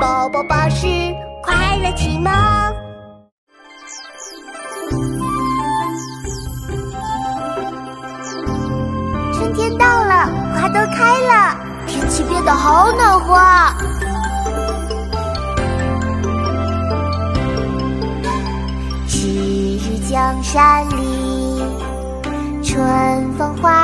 宝宝巴士快乐启蒙。春天到了，花都开了，天气变得好暖和。赤日江山丽，春风花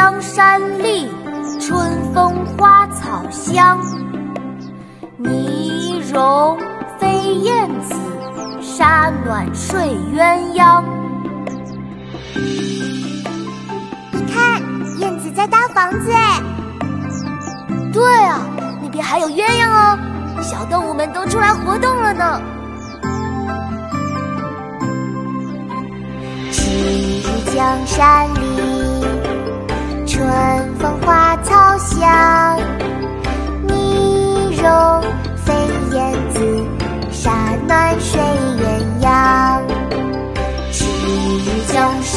江山丽，春风花草香。泥融飞燕子，沙暖睡鸳鸯。你看，燕子在搭房子哎。对啊，那边还有鸳鸯哦。小动物们都出来活动了呢。赤日江山丽，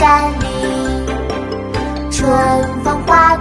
山里，春风花